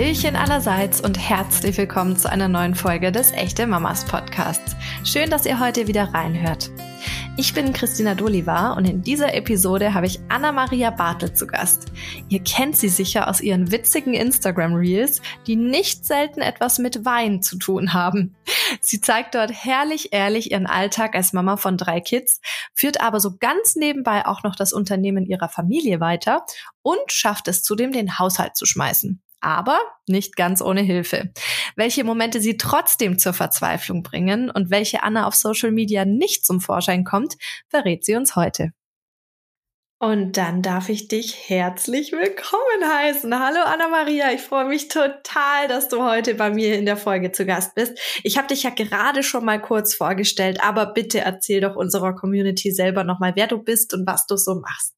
Hallöchen allerseits und herzlich willkommen zu einer neuen Folge des Echte Mamas Podcasts. Schön, dass ihr heute wieder reinhört. Ich bin Christina Doliva und in dieser Episode habe ich Anna-Maria Bartel zu Gast. Ihr kennt sie sicher aus ihren witzigen Instagram-Reels, die nicht selten etwas mit Wein zu tun haben. Sie zeigt dort herrlich ehrlich ihren Alltag als Mama von drei Kids, führt aber so ganz nebenbei auch noch das Unternehmen ihrer Familie weiter und schafft es zudem, den Haushalt zu schmeißen aber nicht ganz ohne Hilfe. Welche Momente sie trotzdem zur Verzweiflung bringen und welche Anna auf Social Media nicht zum Vorschein kommt, verrät sie uns heute. Und dann darf ich dich herzlich willkommen heißen. Hallo Anna-Maria, ich freue mich total, dass du heute bei mir in der Folge zu Gast bist. Ich habe dich ja gerade schon mal kurz vorgestellt, aber bitte erzähl doch unserer Community selber nochmal, wer du bist und was du so machst.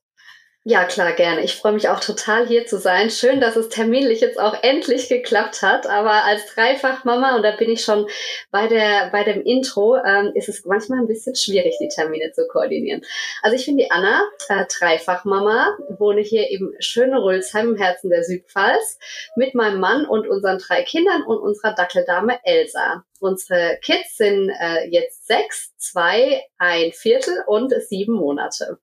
Ja, klar, gerne. Ich freue mich auch total hier zu sein. Schön, dass es terminlich jetzt auch endlich geklappt hat. Aber als Dreifachmama, und da bin ich schon bei der, bei dem Intro, ähm, ist es manchmal ein bisschen schwierig, die Termine zu koordinieren. Also ich bin die Anna, äh, Dreifachmama, wohne hier im schönen Rülsheim im Herzen der Südpfalz mit meinem Mann und unseren drei Kindern und unserer Dackeldame Elsa. Unsere Kids sind äh, jetzt sechs, zwei, ein Viertel und sieben Monate.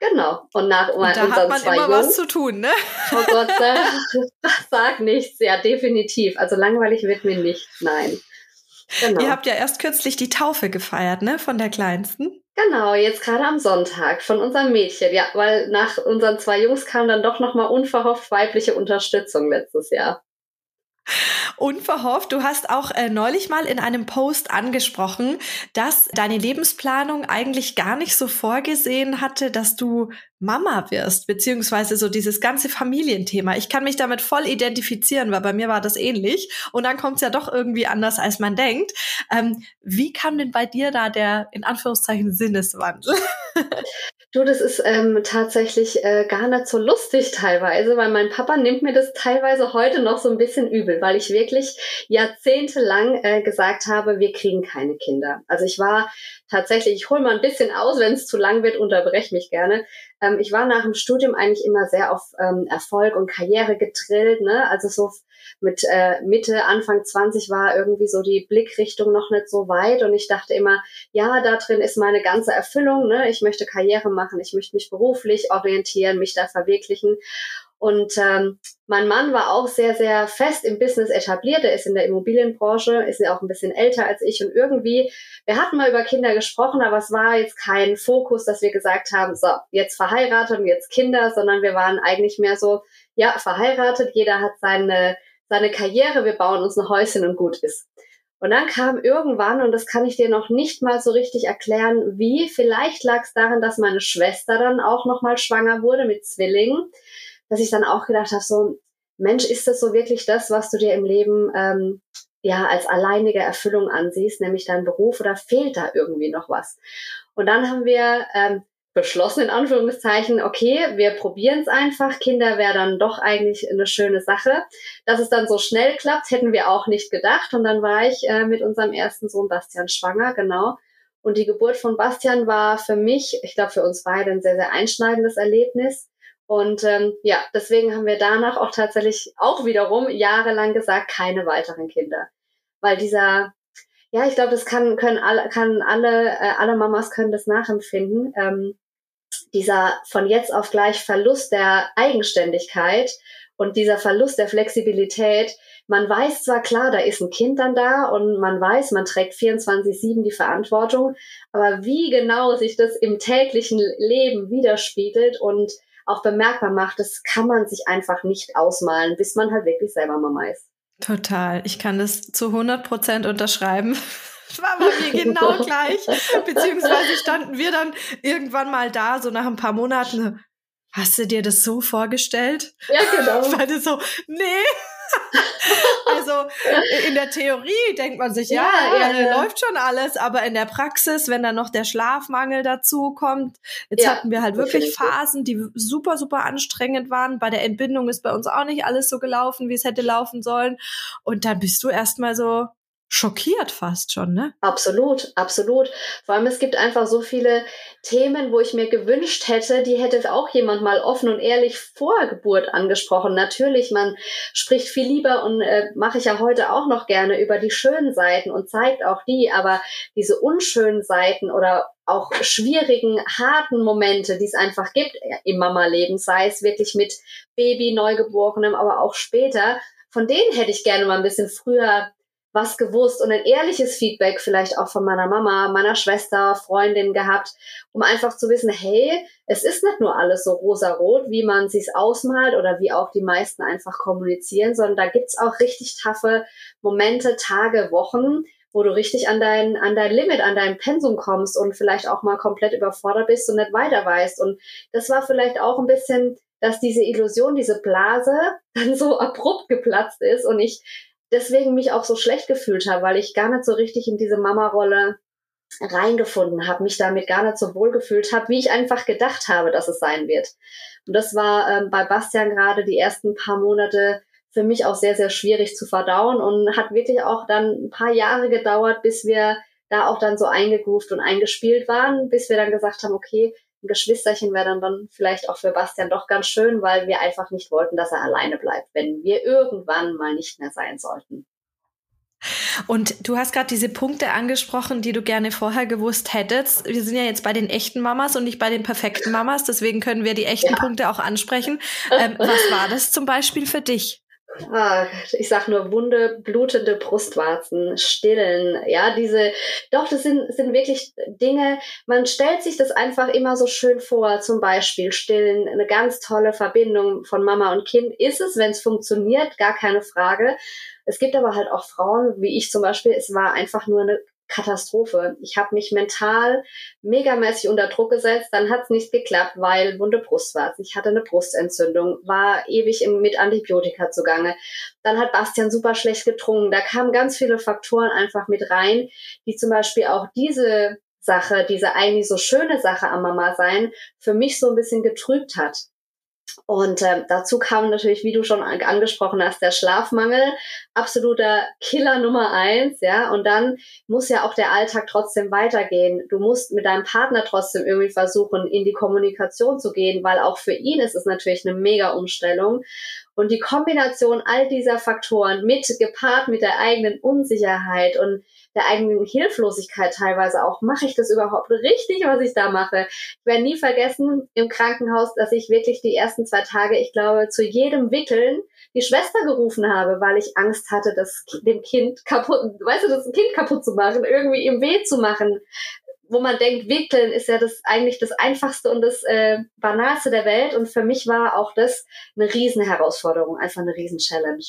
Genau. Und nach und da unseren hat man zwei immer Jungs, was zu tun, ne? Oh Gott, sag, nichts. Ja, definitiv. Also langweilig wird mir nicht. Nein. Genau. Ihr habt ja erst kürzlich die Taufe gefeiert, ne? Von der Kleinsten. Genau, jetzt gerade am Sonntag von unserem Mädchen. Ja, weil nach unseren zwei Jungs kam dann doch nochmal unverhofft weibliche Unterstützung letztes Jahr. Unverhofft. Du hast auch äh, neulich mal in einem Post angesprochen, dass deine Lebensplanung eigentlich gar nicht so vorgesehen hatte, dass du Mama wirst, beziehungsweise so dieses ganze Familienthema. Ich kann mich damit voll identifizieren, weil bei mir war das ähnlich. Und dann kommt es ja doch irgendwie anders, als man denkt. Ähm, wie kam denn bei dir da der, in Anführungszeichen, Sinneswandel? Du, das ist ähm, tatsächlich äh, gar nicht so lustig teilweise, weil mein Papa nimmt mir das teilweise heute noch so ein bisschen übel, weil ich wirklich jahrzehntelang äh, gesagt habe, wir kriegen keine Kinder. Also ich war tatsächlich, ich hole mal ein bisschen aus, wenn es zu lang wird, unterbrech mich gerne. Ähm, ich war nach dem Studium eigentlich immer sehr auf ähm, Erfolg und Karriere gedrillt, ne? Also so mit äh, Mitte, Anfang 20 war irgendwie so die Blickrichtung noch nicht so weit und ich dachte immer, ja, da drin ist meine ganze Erfüllung, ne? Ich möchte Karriere machen, ich möchte mich beruflich orientieren, mich da verwirklichen. Und ähm, mein Mann war auch sehr, sehr fest im Business etabliert. Er ist in der Immobilienbranche, ist ja auch ein bisschen älter als ich. Und irgendwie, wir hatten mal über Kinder gesprochen, aber es war jetzt kein Fokus, dass wir gesagt haben, so, jetzt verheiratet und jetzt Kinder, sondern wir waren eigentlich mehr so, ja, verheiratet, jeder hat seine, seine Karriere, wir bauen uns ein Häuschen und gut ist. Und dann kam irgendwann, und das kann ich dir noch nicht mal so richtig erklären, wie, vielleicht lag es daran, dass meine Schwester dann auch nochmal schwanger wurde mit Zwillingen dass ich dann auch gedacht habe, so, Mensch, ist das so wirklich das, was du dir im Leben ähm, ja als alleinige Erfüllung ansiehst, nämlich dein Beruf, oder fehlt da irgendwie noch was? Und dann haben wir ähm, beschlossen, in Anführungszeichen, okay, wir probieren es einfach. Kinder wäre dann doch eigentlich eine schöne Sache. Dass es dann so schnell klappt, hätten wir auch nicht gedacht. Und dann war ich äh, mit unserem ersten Sohn Bastian schwanger, genau. Und die Geburt von Bastian war für mich, ich glaube für uns beide, ein sehr, sehr einschneidendes Erlebnis. Und ähm, ja, deswegen haben wir danach auch tatsächlich auch wiederum jahrelang gesagt, keine weiteren Kinder. Weil dieser, ja, ich glaube, das kann, können alle, kann alle, äh, alle Mamas können das nachempfinden. Ähm, dieser von jetzt auf gleich Verlust der Eigenständigkeit und dieser Verlust der Flexibilität, man weiß zwar klar, da ist ein Kind dann da und man weiß, man trägt 24-7 die Verantwortung, aber wie genau sich das im täglichen Leben widerspiegelt und auch bemerkbar macht, das kann man sich einfach nicht ausmalen, bis man halt wirklich selber Mama ist. Total. Ich kann das zu 100 Prozent unterschreiben. Das war bei mir genau gleich. Beziehungsweise standen wir dann irgendwann mal da, so nach ein paar Monaten. Hast du dir das so vorgestellt? Ja, genau. Weil du so, nee, also in der Theorie denkt man sich, ja, ja, ja, ja, läuft schon alles, aber in der Praxis, wenn dann noch der Schlafmangel dazu kommt, jetzt hatten wir halt wirklich Phasen, die super, super anstrengend waren. Bei der Entbindung ist bei uns auch nicht alles so gelaufen, wie es hätte laufen sollen. Und dann bist du erstmal so, schockiert fast schon, ne? Absolut, absolut. Vor allem es gibt einfach so viele Themen, wo ich mir gewünscht hätte, die hätte auch jemand mal offen und ehrlich vor Geburt angesprochen. Natürlich, man spricht viel lieber und äh, mache ich ja heute auch noch gerne über die schönen Seiten und zeigt auch die, aber diese unschönen Seiten oder auch schwierigen, harten Momente, die es einfach gibt im Mama-Leben, sei es wirklich mit Baby, Neugeborenem, aber auch später, von denen hätte ich gerne mal ein bisschen früher was gewusst und ein ehrliches Feedback vielleicht auch von meiner Mama, meiner Schwester, Freundin gehabt, um einfach zu wissen, hey, es ist nicht nur alles so rosarot, wie man sich's ausmalt oder wie auch die meisten einfach kommunizieren, sondern da gibt's auch richtig taffe Momente, Tage, Wochen, wo du richtig an dein, an dein Limit, an dein Pensum kommst und vielleicht auch mal komplett überfordert bist und nicht weiter weißt. Und das war vielleicht auch ein bisschen, dass diese Illusion, diese Blase dann so abrupt geplatzt ist und ich deswegen mich auch so schlecht gefühlt habe, weil ich gar nicht so richtig in diese Mama-Rolle reingefunden habe, mich damit gar nicht so wohl gefühlt habe, wie ich einfach gedacht habe, dass es sein wird. Und das war ähm, bei Bastian gerade die ersten paar Monate für mich auch sehr, sehr schwierig zu verdauen und hat wirklich auch dann ein paar Jahre gedauert, bis wir da auch dann so eingegroovt und eingespielt waren, bis wir dann gesagt haben, okay, ein Geschwisterchen wäre dann, dann vielleicht auch für Bastian doch ganz schön, weil wir einfach nicht wollten, dass er alleine bleibt, wenn wir irgendwann mal nicht mehr sein sollten. Und du hast gerade diese Punkte angesprochen, die du gerne vorher gewusst hättest. Wir sind ja jetzt bei den echten Mamas und nicht bei den perfekten Mamas, deswegen können wir die echten ja. Punkte auch ansprechen. Ähm, was war das zum Beispiel für dich? Ah, ich sag nur wunde, blutende Brustwarzen, stillen, ja, diese, doch, das sind, sind wirklich Dinge, man stellt sich das einfach immer so schön vor, zum Beispiel stillen, eine ganz tolle Verbindung von Mama und Kind. Ist es, wenn es funktioniert, gar keine Frage. Es gibt aber halt auch Frauen, wie ich zum Beispiel, es war einfach nur eine Katastrophe. Ich habe mich mental megamäßig unter Druck gesetzt, dann hat es nicht geklappt, weil wunde Brustwarzen. Ich hatte eine Brustentzündung, war ewig im, mit Antibiotika zugange. Dann hat Bastian super schlecht getrunken. Da kamen ganz viele Faktoren einfach mit rein, die zum Beispiel auch diese Sache, diese eigentlich so schöne Sache am Mama sein, für mich so ein bisschen getrübt hat. Und äh, dazu kam natürlich, wie du schon angesprochen hast, der Schlafmangel, absoluter Killer Nummer eins, ja. Und dann muss ja auch der Alltag trotzdem weitergehen. Du musst mit deinem Partner trotzdem irgendwie versuchen, in die Kommunikation zu gehen, weil auch für ihn ist es natürlich eine mega Umstellung. Und die Kombination all dieser Faktoren mit gepaart mit der eigenen Unsicherheit und der eigenen Hilflosigkeit teilweise auch, mache ich das überhaupt richtig, was ich da mache? Ich werde nie vergessen im Krankenhaus, dass ich wirklich die ersten zwei Tage, ich glaube, zu jedem Wickeln die Schwester gerufen habe, weil ich Angst hatte, das dem Kind kaputt, weißt du, das Kind kaputt zu machen, irgendwie ihm weh zu machen wo man denkt, wickeln ist ja das eigentlich das einfachste und das äh, banalste der Welt. Und für mich war auch das eine Riesenherausforderung, einfach eine Riesen-Challenge.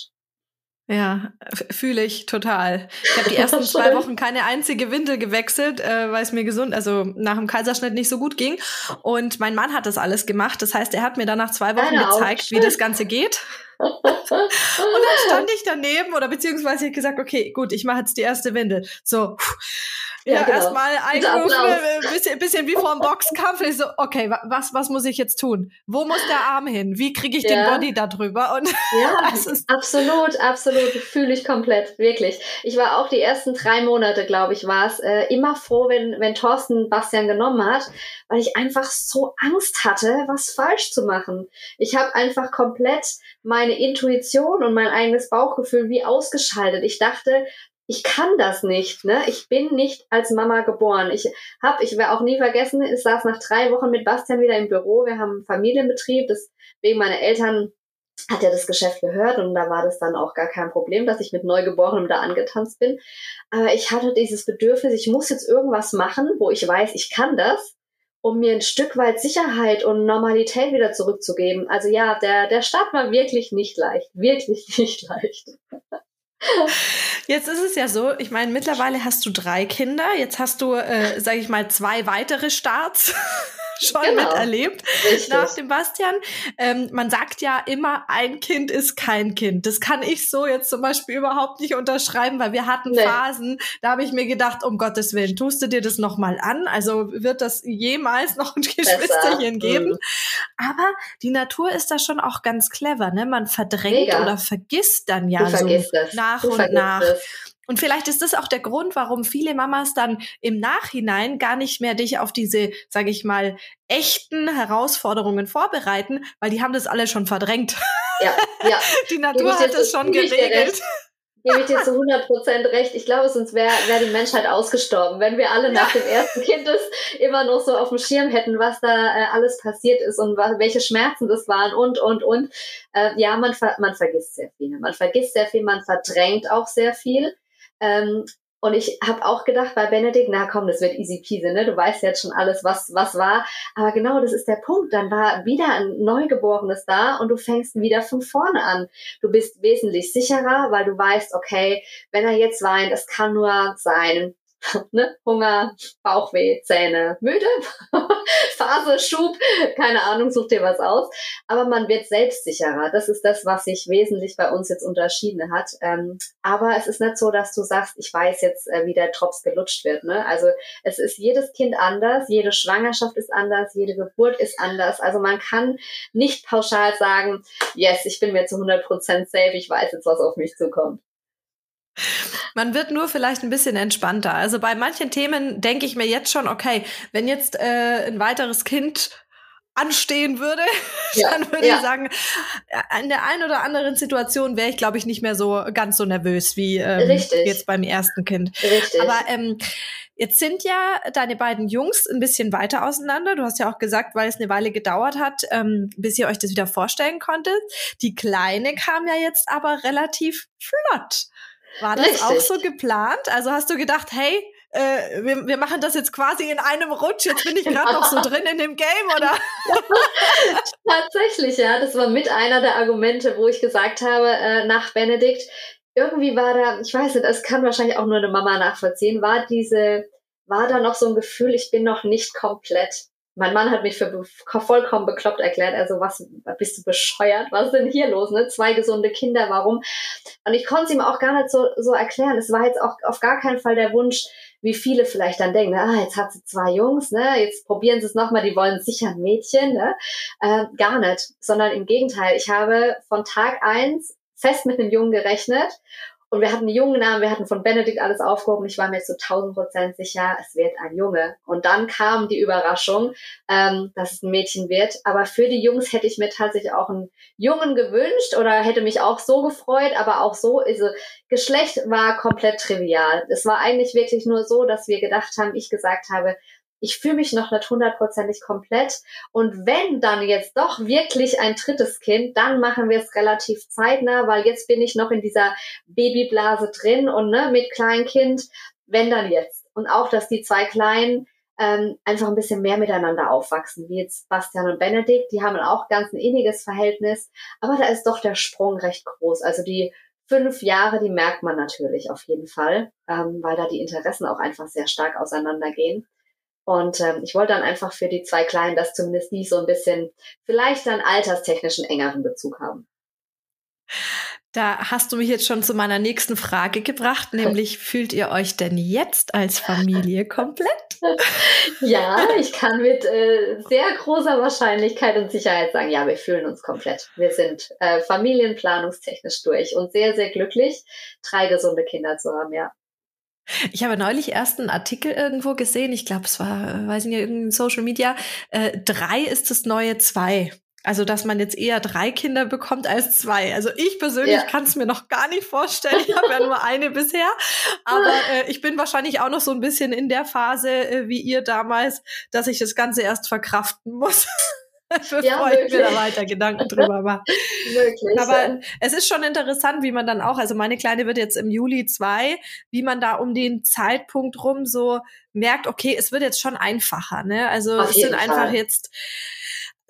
Ja, fühle ich total. Ich habe die ersten zwei Wochen keine einzige Windel gewechselt, äh, weil es mir gesund, also nach dem Kaiserschnitt nicht so gut ging. Und mein Mann hat das alles gemacht. Das heißt, er hat mir dann nach zwei Wochen Deine gezeigt, wie das Ganze geht. und dann stand ich daneben oder beziehungsweise ich gesagt, okay, gut, ich mache jetzt die erste Windel. So, ja, ja genau. erstmal einrufen, ein äh, bisschen, bisschen wie vor dem Boxkampf. Ich so, okay, was, was muss ich jetzt tun? Wo muss der Arm hin? Wie kriege ich ja. den Body da drüber? Und ja, absolut, absolut. Fühle ich komplett, wirklich. Ich war auch die ersten drei Monate, glaube ich, war es, äh, immer froh, wenn, wenn Thorsten Bastian genommen hat, weil ich einfach so Angst hatte, was falsch zu machen. Ich habe einfach komplett meine Intuition und mein eigenes Bauchgefühl wie ausgeschaltet. Ich dachte, ich kann das nicht, ne? Ich bin nicht als Mama geboren. Ich habe, ich werde auch nie vergessen, ich saß nach drei Wochen mit Bastian wieder im Büro. Wir haben einen Familienbetrieb, deswegen meine Eltern hat ja das Geschäft gehört und da war das dann auch gar kein Problem, dass ich mit Neugeborenem da angetanzt bin. Aber ich hatte dieses Bedürfnis, ich muss jetzt irgendwas machen, wo ich weiß, ich kann das, um mir ein Stück weit Sicherheit und Normalität wieder zurückzugeben. Also ja, der, der Start war wirklich nicht leicht, wirklich nicht leicht. Jetzt ist es ja so, ich meine, mittlerweile hast du drei Kinder, jetzt hast du, äh, sage ich mal, zwei weitere Starts. Schon genau. miterlebt Richtig. nach dem Bastian. Ähm, man sagt ja immer, ein Kind ist kein Kind. Das kann ich so jetzt zum Beispiel überhaupt nicht unterschreiben, weil wir hatten nee. Phasen, da habe ich mir gedacht, um Gottes Willen, tust du dir das nochmal an? Also wird das jemals noch ein Geschwisterchen geben? Mhm. Aber die Natur ist da schon auch ganz clever, ne? Man verdrängt Mega. oder vergisst dann ja so nach und nach. Es. Und vielleicht ist das auch der Grund, warum viele Mamas dann im Nachhinein gar nicht mehr dich auf diese, sage ich mal, echten Herausforderungen vorbereiten, weil die haben das alle schon verdrängt. Ja, ja. Die Natur hat das schon geregelt gebe ich dir zu 100 Prozent recht. Ich glaube, sonst wäre wär die Menschheit ausgestorben, wenn wir alle nach dem ersten Kind es immer noch so auf dem Schirm hätten, was da äh, alles passiert ist und was, welche Schmerzen das waren und, und, und. Äh, ja, man, ver man vergisst sehr viel. Man vergisst sehr viel, man verdrängt auch sehr viel. Ähm, und ich habe auch gedacht bei Benedikt, na komm, das wird easy peasy, ne? Du weißt jetzt schon alles, was was war. Aber genau, das ist der Punkt. Dann war wieder ein Neugeborenes da und du fängst wieder von vorne an. Du bist wesentlich sicherer, weil du weißt, okay, wenn er jetzt weint, es kann nur sein, ne? Hunger, Bauchweh, Zähne, müde, Phase, Schub, keine Ahnung, such dir was aus. Aber man wird selbstsicherer. Das ist das, was sich wesentlich bei uns jetzt unterschieden hat. Ähm, aber es ist nicht so, dass du sagst, ich weiß jetzt, äh, wie der Drops gelutscht wird. Ne? Also es ist jedes Kind anders, jede Schwangerschaft ist anders, jede Geburt ist anders. Also man kann nicht pauschal sagen, yes, ich bin mir zu 100% safe, ich weiß jetzt, was auf mich zukommt. Man wird nur vielleicht ein bisschen entspannter. Also bei manchen Themen denke ich mir jetzt schon, okay, wenn jetzt äh, ein weiteres Kind anstehen würde, ja, dann würde ja. ich sagen, in der einen oder anderen Situation wäre ich, glaube ich, nicht mehr so ganz so nervös wie ähm, jetzt beim ersten Kind. Richtig. Aber ähm, jetzt sind ja deine beiden Jungs ein bisschen weiter auseinander. Du hast ja auch gesagt, weil es eine Weile gedauert hat, ähm, bis ihr euch das wieder vorstellen konntet. Die Kleine kam ja jetzt aber relativ flott. War das Richtig. auch so geplant? Also hast du gedacht, hey, äh, wir, wir machen das jetzt quasi in einem Rutsch, jetzt bin ich gerade noch so drin in dem Game, oder? Tatsächlich, ja. Das war mit einer der Argumente, wo ich gesagt habe, äh, nach Benedikt, irgendwie war da, ich weiß nicht, das kann wahrscheinlich auch nur eine Mama nachvollziehen, war diese, war da noch so ein Gefühl, ich bin noch nicht komplett mein Mann hat mich für vollkommen bekloppt erklärt. Also was, bist du bescheuert? Was ist denn hier los? Ne? Zwei gesunde Kinder, warum? Und ich konnte es ihm auch gar nicht so, so erklären. Es war jetzt auch auf gar keinen Fall der Wunsch, wie viele vielleicht dann denken, ah, jetzt hat sie zwei Jungs, ne? jetzt probieren sie es nochmal, die wollen sicher ein Mädchen. Ne? Äh, gar nicht, sondern im Gegenteil. Ich habe von Tag eins fest mit einem Jungen gerechnet und wir hatten einen jungen Namen, wir hatten von Benedikt alles aufgehoben. Ich war mir zu 1000 Prozent sicher, es wird ein Junge. Und dann kam die Überraschung, ähm, dass es ein Mädchen wird. Aber für die Jungs hätte ich mir tatsächlich auch einen Jungen gewünscht oder hätte mich auch so gefreut. Aber auch so, also Geschlecht war komplett trivial. Es war eigentlich wirklich nur so, dass wir gedacht haben, ich gesagt habe, ich fühle mich noch nicht hundertprozentig komplett. Und wenn dann jetzt doch wirklich ein drittes Kind, dann machen wir es relativ zeitnah, weil jetzt bin ich noch in dieser Babyblase drin und ne, mit Kleinkind, wenn dann jetzt. Und auch, dass die zwei Kleinen ähm, einfach ein bisschen mehr miteinander aufwachsen, wie jetzt Bastian und Benedikt, die haben auch ganz ein inniges Verhältnis, aber da ist doch der Sprung recht groß. Also die fünf Jahre, die merkt man natürlich auf jeden Fall, ähm, weil da die Interessen auch einfach sehr stark auseinandergehen. Und ähm, ich wollte dann einfach für die zwei Kleinen, dass zumindest die so ein bisschen vielleicht dann alterstechnischen engeren Bezug haben. Da hast du mich jetzt schon zu meiner nächsten Frage gebracht, nämlich fühlt ihr euch denn jetzt als Familie komplett? ja, ich kann mit äh, sehr großer Wahrscheinlichkeit und Sicherheit sagen, ja, wir fühlen uns komplett. Wir sind äh, familienplanungstechnisch durch und sehr, sehr glücklich, drei gesunde Kinder zu haben, ja. Ich habe neulich erst einen Artikel irgendwo gesehen, ich glaube, es war, weiß ich nicht, irgendein Social Media. Äh, drei ist das neue zwei. Also, dass man jetzt eher drei Kinder bekommt als zwei. Also ich persönlich ja. kann es mir noch gar nicht vorstellen. Ich habe ja nur eine bisher. Aber äh, ich bin wahrscheinlich auch noch so ein bisschen in der Phase äh, wie ihr damals, dass ich das Ganze erst verkraften muss. bevor ja, ich mir da weiter Gedanken drüber mache. Möglich. Aber es ist schon interessant, wie man dann auch, also meine Kleine wird jetzt im Juli zwei, wie man da um den Zeitpunkt rum so merkt, okay, es wird jetzt schon einfacher, ne? Also Auf es sind Fall. einfach jetzt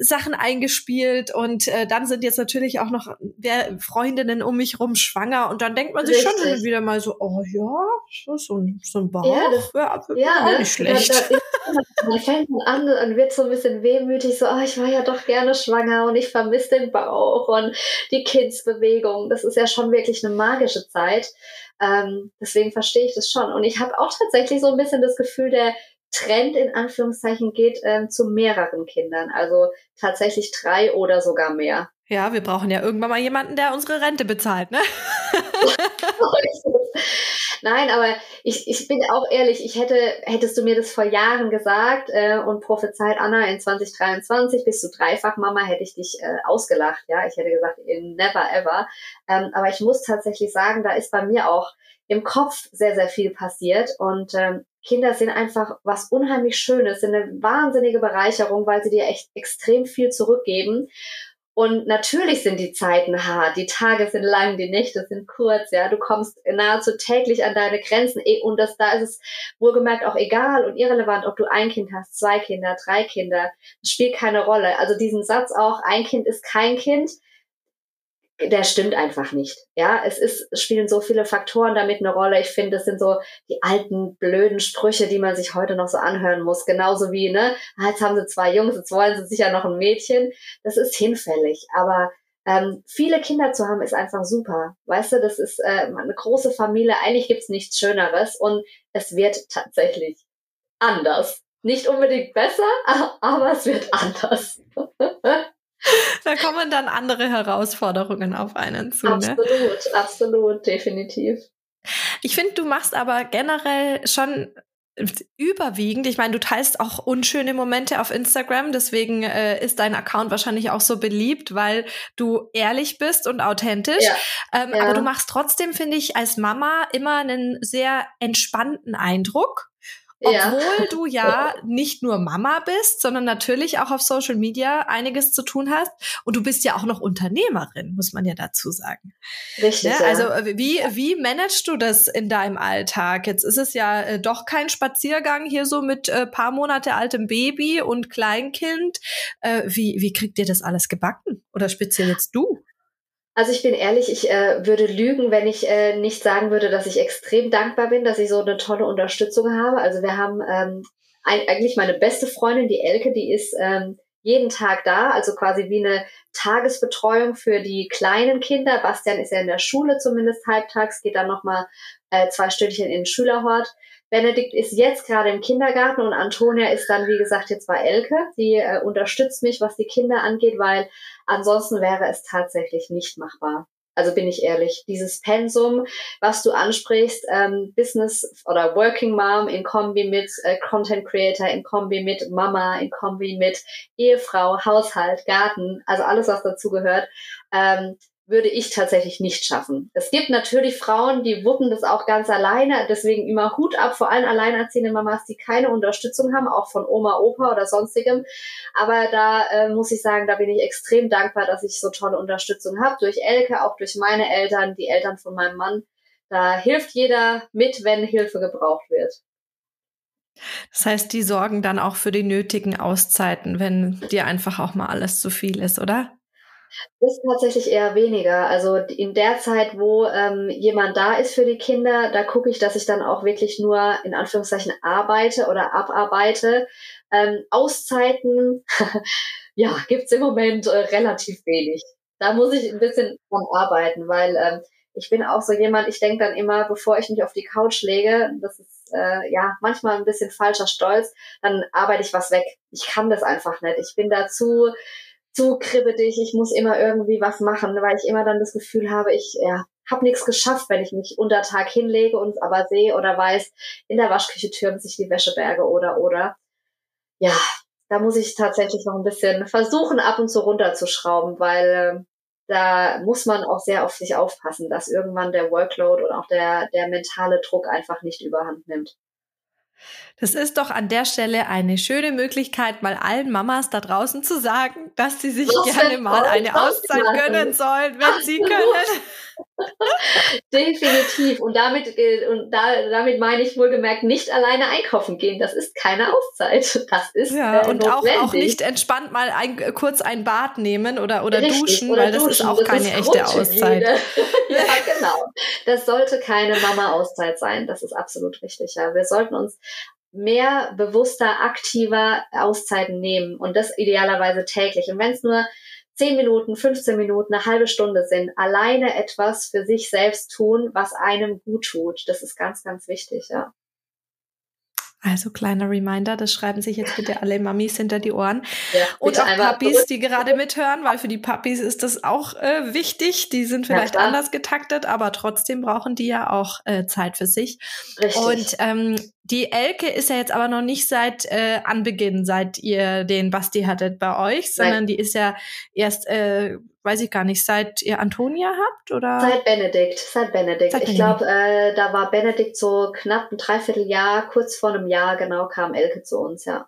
Sachen eingespielt und äh, dann sind jetzt natürlich auch noch der Freundinnen um mich rum schwanger und dann denkt man sich Richtig. schon wieder mal so, oh ja, so, so, ein, so ein Bauch ja, das, ja, ja ne? nicht schlecht. Da, da man fängt an und wird so ein bisschen wehmütig, so, oh, ich war ja doch gerne schwanger und ich vermisse den Bauch und die Kindsbewegung. Das ist ja schon wirklich eine magische Zeit. Ähm, deswegen verstehe ich das schon. Und ich habe auch tatsächlich so ein bisschen das Gefühl, der Trend in Anführungszeichen geht ähm, zu mehreren Kindern, also tatsächlich drei oder sogar mehr. Ja, wir brauchen ja irgendwann mal jemanden, der unsere Rente bezahlt, ne? Nein, aber ich, ich bin auch ehrlich, ich hätte, hättest du mir das vor Jahren gesagt äh, und prophezeit, Anna, in 2023 bist du dreifach Mama, hätte ich dich äh, ausgelacht, ja. Ich hätte gesagt, never ever. Ähm, aber ich muss tatsächlich sagen, da ist bei mir auch im Kopf sehr, sehr viel passiert und ähm, Kinder sind einfach was unheimlich Schönes, sind eine wahnsinnige Bereicherung, weil sie dir echt extrem viel zurückgeben. Und natürlich sind die Zeiten hart, die Tage sind lang, die Nächte sind kurz, ja, du kommst nahezu täglich an deine Grenzen eh, und das, da ist es wohlgemerkt auch egal und irrelevant, ob du ein Kind hast, zwei Kinder, drei Kinder, das spielt keine Rolle. Also diesen Satz auch, ein Kind ist kein Kind, der stimmt einfach nicht. Ja, es ist, spielen so viele Faktoren damit eine Rolle. Ich finde, das sind so die alten blöden Sprüche, die man sich heute noch so anhören muss. Genauso wie, ne, jetzt haben sie zwei Jungs, jetzt wollen sie sicher noch ein Mädchen. Das ist hinfällig. Aber ähm, viele Kinder zu haben ist einfach super. Weißt du, das ist äh, eine große Familie. Eigentlich gibt's nichts Schöneres und es wird tatsächlich anders. Nicht unbedingt besser, aber es wird anders. da kommen dann andere Herausforderungen auf einen zu. Absolut, ne? absolut, definitiv. Ich finde, du machst aber generell schon überwiegend, ich meine, du teilst auch unschöne Momente auf Instagram, deswegen äh, ist dein Account wahrscheinlich auch so beliebt, weil du ehrlich bist und authentisch. Ja. Ähm, ja. Aber du machst trotzdem, finde ich, als Mama immer einen sehr entspannten Eindruck. Obwohl ja. du ja nicht nur Mama bist, sondern natürlich auch auf Social Media einiges zu tun hast. Und du bist ja auch noch Unternehmerin, muss man ja dazu sagen. Richtig. Ja, also äh, wie, wie managst du das in deinem Alltag? Jetzt ist es ja äh, doch kein Spaziergang hier so mit äh, paar Monate altem Baby und Kleinkind. Äh, wie, wie kriegt ihr das alles gebacken? Oder speziell jetzt du? Also ich bin ehrlich, ich äh, würde lügen, wenn ich äh, nicht sagen würde, dass ich extrem dankbar bin, dass ich so eine tolle Unterstützung habe. Also wir haben ähm, ein, eigentlich meine beste Freundin, die Elke, die ist ähm, jeden Tag da, also quasi wie eine Tagesbetreuung für die kleinen Kinder. Bastian ist ja in der Schule zumindest halbtags, geht dann nochmal äh, zwei Stündchen in den Schülerhort. Benedikt ist jetzt gerade im Kindergarten und Antonia ist dann, wie gesagt, jetzt bei Elke. Die äh, unterstützt mich, was die Kinder angeht, weil ansonsten wäre es tatsächlich nicht machbar. Also bin ich ehrlich, dieses Pensum, was du ansprichst, ähm, Business oder Working Mom in Kombi mit äh, Content Creator, in Kombi mit Mama, in Kombi mit Ehefrau, Haushalt, Garten, also alles, was dazu gehört, ähm, würde ich tatsächlich nicht schaffen. Es gibt natürlich Frauen, die wuppen das auch ganz alleine, deswegen immer Hut ab vor allen alleinerziehenden Mamas, die keine Unterstützung haben, auch von Oma, Opa oder sonstigem. Aber da äh, muss ich sagen, da bin ich extrem dankbar, dass ich so tolle Unterstützung habe, durch Elke, auch durch meine Eltern, die Eltern von meinem Mann. Da hilft jeder mit, wenn Hilfe gebraucht wird. Das heißt, die sorgen dann auch für die nötigen Auszeiten, wenn dir einfach auch mal alles zu viel ist, oder? Das ist tatsächlich eher weniger. Also in der Zeit, wo ähm, jemand da ist für die Kinder, da gucke ich, dass ich dann auch wirklich nur in Anführungszeichen arbeite oder abarbeite. Ähm, Auszeiten, ja, gibt's im Moment äh, relativ wenig. Da muss ich ein bisschen dran arbeiten, weil ähm, ich bin auch so jemand, ich denke dann immer, bevor ich mich auf die Couch lege, das ist äh, ja manchmal ein bisschen falscher Stolz, dann arbeite ich was weg. Ich kann das einfach nicht. Ich bin dazu zu kribbelig, ich muss immer irgendwie was machen, weil ich immer dann das Gefühl habe, ich ja, habe nichts geschafft, wenn ich mich unter Tag hinlege und aber sehe oder weiß, in der Waschküche türmen sich die Wäscheberge oder oder. Ja, da muss ich tatsächlich noch ein bisschen versuchen, ab und zu runterzuschrauben, weil äh, da muss man auch sehr auf sich aufpassen, dass irgendwann der Workload und auch der, der mentale Druck einfach nicht überhand nimmt. Das ist doch an der Stelle eine schöne Möglichkeit, mal allen Mamas da draußen zu sagen, dass sie sich das gerne mal eine Auszeit gönnen sollen, wenn Ach, sie können. Definitiv. Und damit, äh, und da, damit meine ich wohlgemerkt nicht alleine einkaufen gehen. Das ist keine Auszeit. Das ist ja, äh, und auch, auch nicht entspannt mal ein, kurz ein Bad nehmen oder, oder Richtig, duschen, oder weil duschen. das ist auch das keine ist echte Auszeit. ja, genau. Das sollte keine Mama-Auszeit sein. Das ist absolut richtig. Ja, wir sollten uns mehr bewusster, aktiver Auszeiten nehmen und das idealerweise täglich. Und wenn es nur 10 Minuten, 15 Minuten, eine halbe Stunde sind, alleine etwas für sich selbst tun, was einem gut tut. Das ist ganz, ganz wichtig, ja. Also kleiner Reminder, das schreiben sich jetzt bitte alle Mamis hinter die Ohren. Ja, und auch Papis, die gerade mithören, weil für die Papis ist das auch äh, wichtig. Die sind vielleicht ja, anders getaktet, aber trotzdem brauchen die ja auch äh, Zeit für sich. Richtig. Und ähm, die Elke ist ja jetzt aber noch nicht seit äh, Anbeginn, seit ihr den Basti hattet bei euch, sondern Nein. die ist ja erst äh, weiß ich gar nicht, seit ihr Antonia habt oder? Seit Benedikt, seit Benedikt. Seit ich glaube, äh, da war Benedikt so knapp ein Dreivierteljahr, kurz vor einem Jahr genau kam Elke zu uns, ja.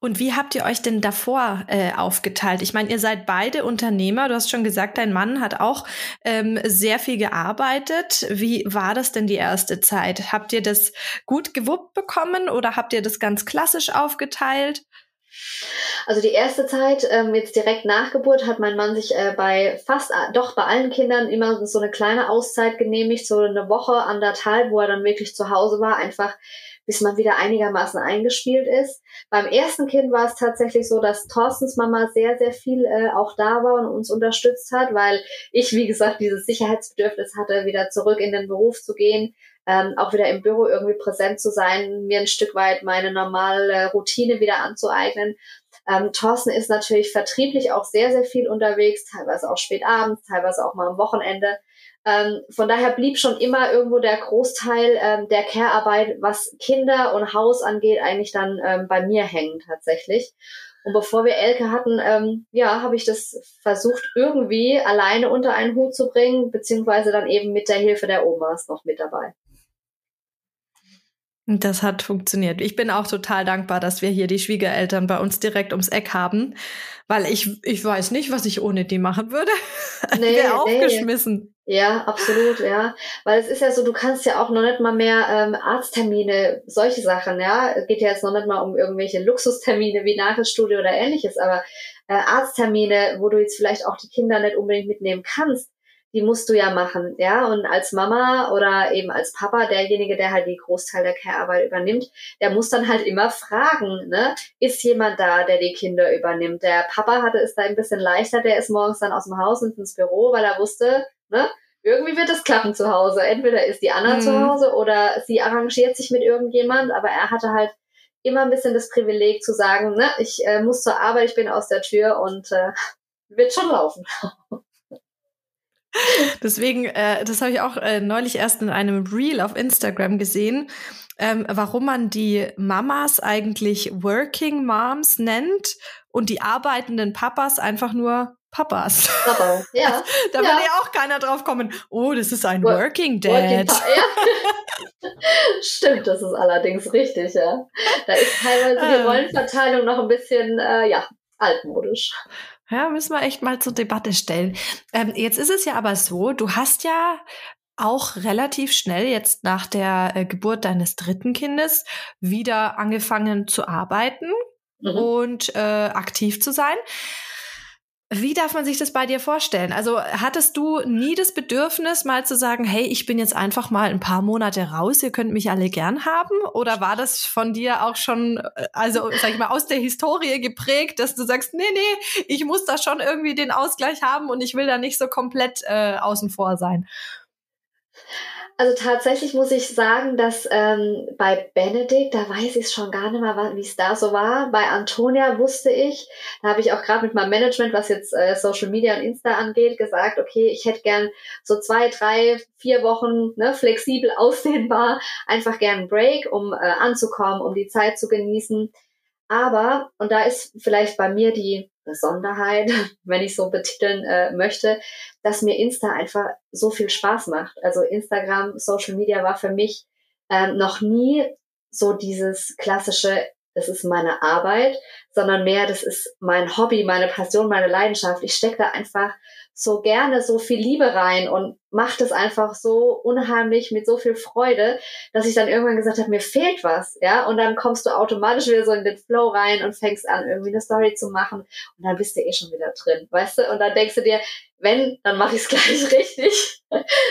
Und wie habt ihr euch denn davor äh, aufgeteilt? Ich meine, ihr seid beide Unternehmer. Du hast schon gesagt, dein Mann hat auch ähm, sehr viel gearbeitet. Wie war das denn die erste Zeit? Habt ihr das gut gewuppt bekommen oder habt ihr das ganz klassisch aufgeteilt? Also die erste Zeit, ähm, jetzt direkt nach Geburt, hat mein Mann sich äh, bei fast, äh, doch bei allen Kindern immer so eine kleine Auszeit genehmigt, so eine Woche, anderthalb, wo er dann wirklich zu Hause war, einfach bis man wieder einigermaßen eingespielt ist. Beim ersten Kind war es tatsächlich so, dass Thorstens Mama sehr, sehr viel äh, auch da war und uns unterstützt hat, weil ich, wie gesagt, dieses Sicherheitsbedürfnis hatte, wieder zurück in den Beruf zu gehen, ähm, auch wieder im Büro irgendwie präsent zu sein, mir ein Stück weit meine normale Routine wieder anzueignen. Ähm, Thorsten ist natürlich vertrieblich auch sehr, sehr viel unterwegs, teilweise auch spät abends, teilweise auch mal am Wochenende. Ähm, von daher blieb schon immer irgendwo der Großteil ähm, der Care-Arbeit, was Kinder und Haus angeht, eigentlich dann ähm, bei mir hängen tatsächlich. Und bevor wir Elke hatten, ähm, ja, habe ich das versucht, irgendwie alleine unter einen Hut zu bringen, beziehungsweise dann eben mit der Hilfe der Omas noch mit dabei. Das hat funktioniert. Ich bin auch total dankbar, dass wir hier die Schwiegereltern bei uns direkt ums Eck haben, weil ich, ich weiß nicht, was ich ohne die machen würde. Nee, wäre aufgeschmissen. Nee. Ja, absolut, ja. Weil es ist ja so, du kannst ja auch noch nicht mal mehr ähm, Arzttermine, solche Sachen, ja. Es geht ja jetzt noch nicht mal um irgendwelche Luxustermine wie Nachrichtstudie oder ähnliches, aber äh, Arzttermine, wo du jetzt vielleicht auch die Kinder nicht unbedingt mitnehmen kannst, die musst du ja machen, ja. Und als Mama oder eben als Papa, derjenige, der halt die Großteil der Care-Arbeit übernimmt, der muss dann halt immer fragen, ne? Ist jemand da, der die Kinder übernimmt? Der Papa hatte es da ein bisschen leichter, der ist morgens dann aus dem Haus und ins Büro, weil er wusste, ne? Irgendwie wird es klappen zu Hause. Entweder ist die Anna mhm. zu Hause oder sie arrangiert sich mit irgendjemand, aber er hatte halt immer ein bisschen das Privileg zu sagen, ne, ich äh, muss zur Arbeit, ich bin aus der Tür und äh, wird schon laufen. Deswegen, äh, das habe ich auch äh, neulich erst in einem Reel auf Instagram gesehen, ähm, warum man die Mamas eigentlich Working Moms nennt und die arbeitenden Papas einfach nur Papas. Papa, ja. da ja. würde ja auch keiner drauf kommen, oh, das ist ein Work Working Dad. Working ja. Stimmt, das ist allerdings richtig, ja. Da ist teilweise die. Rollenverteilung noch ein bisschen, äh, ja, altmodisch. Ja, müssen wir echt mal zur Debatte stellen. Ähm, jetzt ist es ja aber so, du hast ja auch relativ schnell jetzt nach der äh, Geburt deines dritten Kindes wieder angefangen zu arbeiten mhm. und äh, aktiv zu sein. Wie darf man sich das bei dir vorstellen? Also hattest du nie das Bedürfnis, mal zu sagen, hey, ich bin jetzt einfach mal ein paar Monate raus, ihr könnt mich alle gern haben? Oder war das von dir auch schon, äh, also sag ich mal, aus der Historie geprägt, dass du sagst, nee, nee, ich muss da schon irgendwie den Ausgleich haben und ich will da nicht so komplett äh, außen vor sein? Also tatsächlich muss ich sagen, dass ähm, bei Benedikt, da weiß ich es schon gar nicht mehr, wie es da so war. Bei Antonia wusste ich, da habe ich auch gerade mit meinem Management, was jetzt äh, Social Media und Insta angeht, gesagt, okay, ich hätte gern so zwei, drei, vier Wochen ne, flexibel ausdehnbar, einfach gern einen Break, um äh, anzukommen, um die Zeit zu genießen. Aber, und da ist vielleicht bei mir die Besonderheit, wenn ich so betiteln äh, möchte, dass mir Insta einfach so viel Spaß macht. Also Instagram, Social Media war für mich ähm, noch nie so dieses klassische, das ist meine Arbeit, sondern mehr, das ist mein Hobby, meine Passion, meine Leidenschaft. Ich stecke da einfach so gerne so viel Liebe rein und macht es einfach so unheimlich mit so viel Freude, dass ich dann irgendwann gesagt habe, mir fehlt was, ja, und dann kommst du automatisch wieder so in den Flow rein und fängst an, irgendwie eine Story zu machen und dann bist du eh schon wieder drin, weißt du, und dann denkst du dir, wenn, dann mache ich es gleich richtig.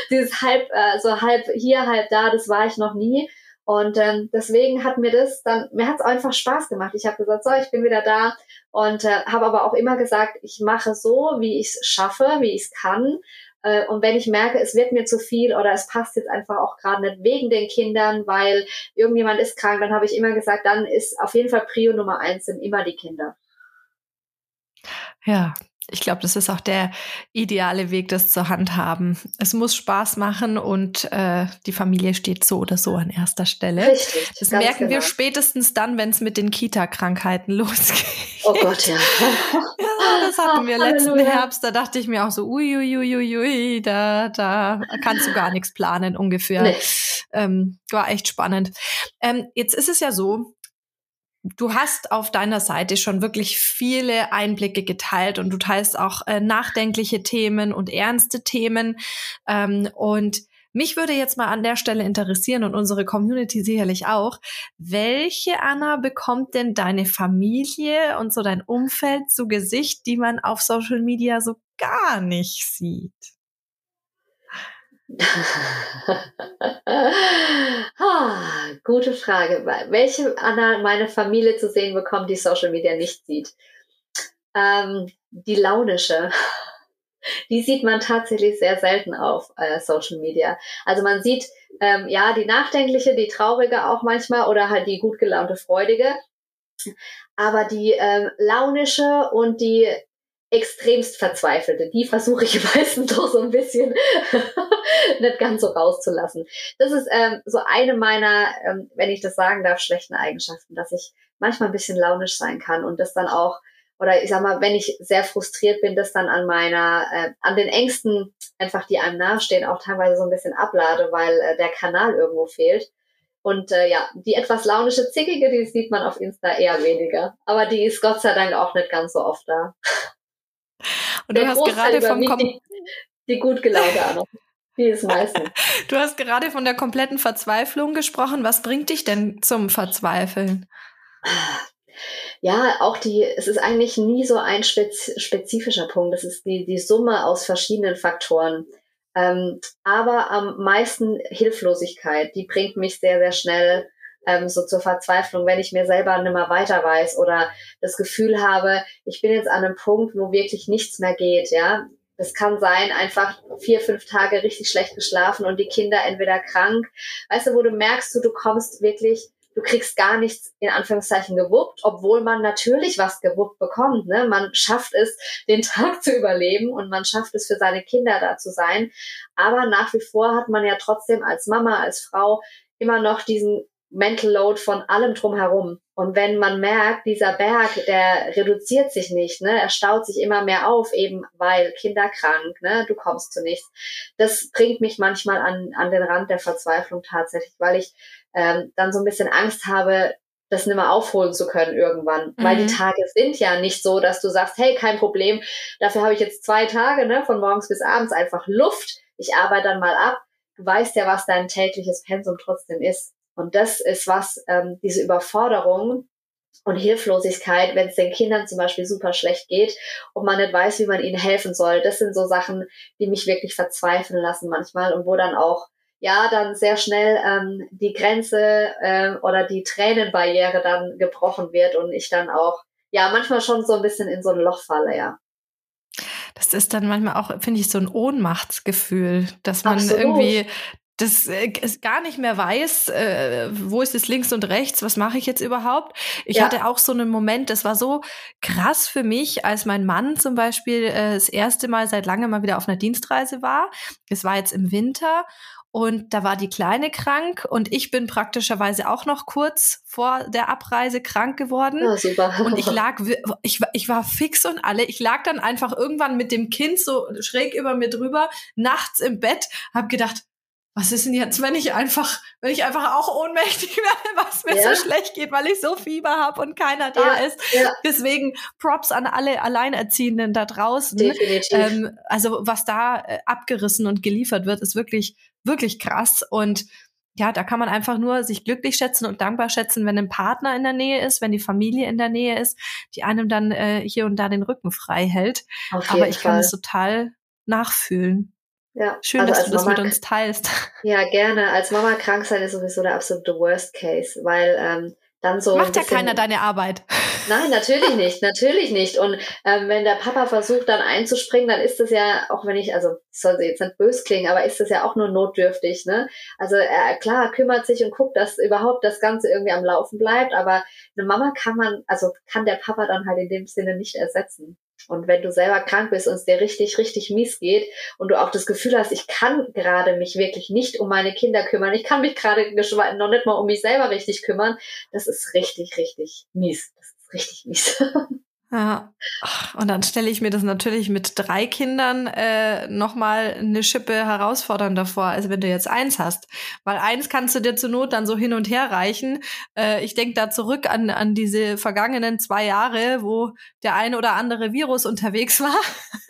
Dieses halb, äh, so halb hier, halb da, das war ich noch nie. Und ähm, deswegen hat mir das dann, mir hat es einfach Spaß gemacht. Ich habe gesagt, so, ich bin wieder da und äh, habe aber auch immer gesagt, ich mache so, wie ich es schaffe, wie ich es kann. Äh, und wenn ich merke, es wird mir zu viel oder es passt jetzt einfach auch gerade nicht wegen den Kindern, weil irgendjemand ist krank, dann habe ich immer gesagt, dann ist auf jeden Fall Prio Nummer eins sind immer die Kinder. Ja, ich glaube, das ist auch der ideale Weg, das zu handhaben. Es muss Spaß machen und äh, die Familie steht so oder so an erster Stelle. Richtig. Das merken genau. wir spätestens dann, wenn es mit den Kita-Krankheiten losgeht. Oh Gott, ja. ja das hatten wir letzten Herbst. Da dachte ich mir auch so, uiuiuiui, ui, ui, da, da kannst du gar nichts planen ungefähr. Nee. Ähm, war echt spannend. Ähm, jetzt ist es ja so, du hast auf deiner Seite schon wirklich viele Einblicke geteilt und du teilst auch äh, nachdenkliche Themen und ernste Themen. Ähm, und mich würde jetzt mal an der Stelle interessieren und unsere Community sicherlich auch, welche Anna bekommt denn deine Familie und so dein Umfeld zu Gesicht, die man auf Social Media so gar nicht sieht? Ah, gute Frage. Welche Anna meine Familie zu sehen bekommt, die Social Media nicht sieht? Ähm, die launische. Die sieht man tatsächlich sehr selten auf äh, Social Media. Also man sieht ähm, ja die nachdenkliche, die traurige auch manchmal oder halt die gut gelaunte, freudige. Aber die ähm, launische und die extremst verzweifelte, die versuche ich meistens doch so ein bisschen nicht ganz so rauszulassen. Das ist ähm, so eine meiner, ähm, wenn ich das sagen darf, schlechten Eigenschaften, dass ich manchmal ein bisschen launisch sein kann und das dann auch, oder ich sag mal, wenn ich sehr frustriert bin, das dann an meiner, äh, an den Ängsten einfach, die einem nahestehen, auch teilweise so ein bisschen ablade, weil äh, der Kanal irgendwo fehlt. Und äh, ja, die etwas launische Zickige, die sieht man auf Insta eher weniger. Aber die ist Gott sei Dank auch nicht ganz so oft da. Und du hast gerade vom Kom die, die gut gelaunte Anna. Die ist meistens. Du hast gerade von der kompletten Verzweiflung gesprochen. Was bringt dich denn zum Verzweifeln? Ja, auch die, es ist eigentlich nie so ein spez spezifischer Punkt. Es ist die, die Summe aus verschiedenen Faktoren. Ähm, aber am meisten Hilflosigkeit, die bringt mich sehr, sehr schnell ähm, so zur Verzweiflung, wenn ich mir selber nicht mehr weiter weiß oder das Gefühl habe, ich bin jetzt an einem Punkt, wo wirklich nichts mehr geht, ja. Es kann sein, einfach vier, fünf Tage richtig schlecht geschlafen und die Kinder entweder krank. Weißt du, wo du merkst, du, du kommst wirklich, du kriegst gar nichts in Anführungszeichen gewuppt, obwohl man natürlich was gewuppt bekommt. Ne? Man schafft es, den Tag zu überleben und man schafft es für seine Kinder da zu sein. Aber nach wie vor hat man ja trotzdem als Mama, als Frau immer noch diesen Mental Load von allem drumherum. Und wenn man merkt, dieser Berg, der reduziert sich nicht, ne, er staut sich immer mehr auf, eben weil Kinder krank, ne, du kommst zu nichts. Das bringt mich manchmal an, an den Rand der Verzweiflung tatsächlich, weil ich ähm, dann so ein bisschen Angst habe, das nicht mehr aufholen zu können irgendwann. Mhm. Weil die mhm. Tage sind ja nicht so, dass du sagst, hey, kein Problem, dafür habe ich jetzt zwei Tage, ne, von morgens bis abends einfach Luft. Ich arbeite dann mal ab. Du weißt ja, was dein tägliches Pensum trotzdem ist. Und das ist was, ähm, diese Überforderung und Hilflosigkeit, wenn es den Kindern zum Beispiel super schlecht geht und man nicht weiß, wie man ihnen helfen soll. Das sind so Sachen, die mich wirklich verzweifeln lassen manchmal und wo dann auch ja dann sehr schnell ähm, die Grenze äh, oder die Tränenbarriere dann gebrochen wird und ich dann auch ja manchmal schon so ein bisschen in so ein Loch falle, ja. Das ist dann manchmal auch, finde ich, so ein Ohnmachtsgefühl, dass man Absolut. irgendwie das äh, gar nicht mehr weiß, äh, wo ist es links und rechts, was mache ich jetzt überhaupt. Ich ja. hatte auch so einen Moment, das war so krass für mich, als mein Mann zum Beispiel äh, das erste Mal seit langem mal wieder auf einer Dienstreise war. Es war jetzt im Winter und da war die Kleine krank und ich bin praktischerweise auch noch kurz vor der Abreise krank geworden. Oh, super. Und ich lag, ich, ich war fix und alle. Ich lag dann einfach irgendwann mit dem Kind so schräg über mir drüber, nachts im Bett, hab gedacht, was ist denn jetzt, wenn ich einfach, wenn ich einfach auch ohnmächtig werde, was mir ja. so schlecht geht, weil ich so Fieber habe und keiner da ja, ist. Ja. Deswegen Props an alle Alleinerziehenden da draußen. Definitiv. Ähm, also was da äh, abgerissen und geliefert wird, ist wirklich, wirklich krass. Und ja, da kann man einfach nur sich glücklich schätzen und dankbar schätzen, wenn ein Partner in der Nähe ist, wenn die Familie in der Nähe ist, die einem dann äh, hier und da den Rücken frei hält. Aber ich Fall. kann es total nachfühlen. Ja, Schön, also dass du das Mama, mit uns teilst. Ja, gerne. Als Mama krank sein ist sowieso der absolute Worst Case, weil ähm, dann so. Macht ja keiner deine Arbeit. Nein, natürlich nicht, natürlich nicht. Und ähm, wenn der Papa versucht, dann einzuspringen, dann ist das ja, auch wenn ich, also soll sie jetzt nicht bös klingen, aber ist das ja auch nur notdürftig, ne? Also er klar kümmert sich und guckt, dass überhaupt das Ganze irgendwie am Laufen bleibt, aber eine Mama kann man, also kann der Papa dann halt in dem Sinne nicht ersetzen. Und wenn du selber krank bist und es dir richtig, richtig mies geht und du auch das Gefühl hast, ich kann gerade mich wirklich nicht um meine Kinder kümmern, ich kann mich gerade noch nicht mal um mich selber richtig kümmern, das ist richtig, richtig mies. Das ist richtig mies. Ja, und dann stelle ich mir das natürlich mit drei Kindern äh, nochmal eine Schippe herausfordernder vor, als wenn du jetzt eins hast. Weil eins kannst du dir zur Not dann so hin und her reichen. Äh, ich denke da zurück an, an diese vergangenen zwei Jahre, wo der eine oder andere Virus unterwegs war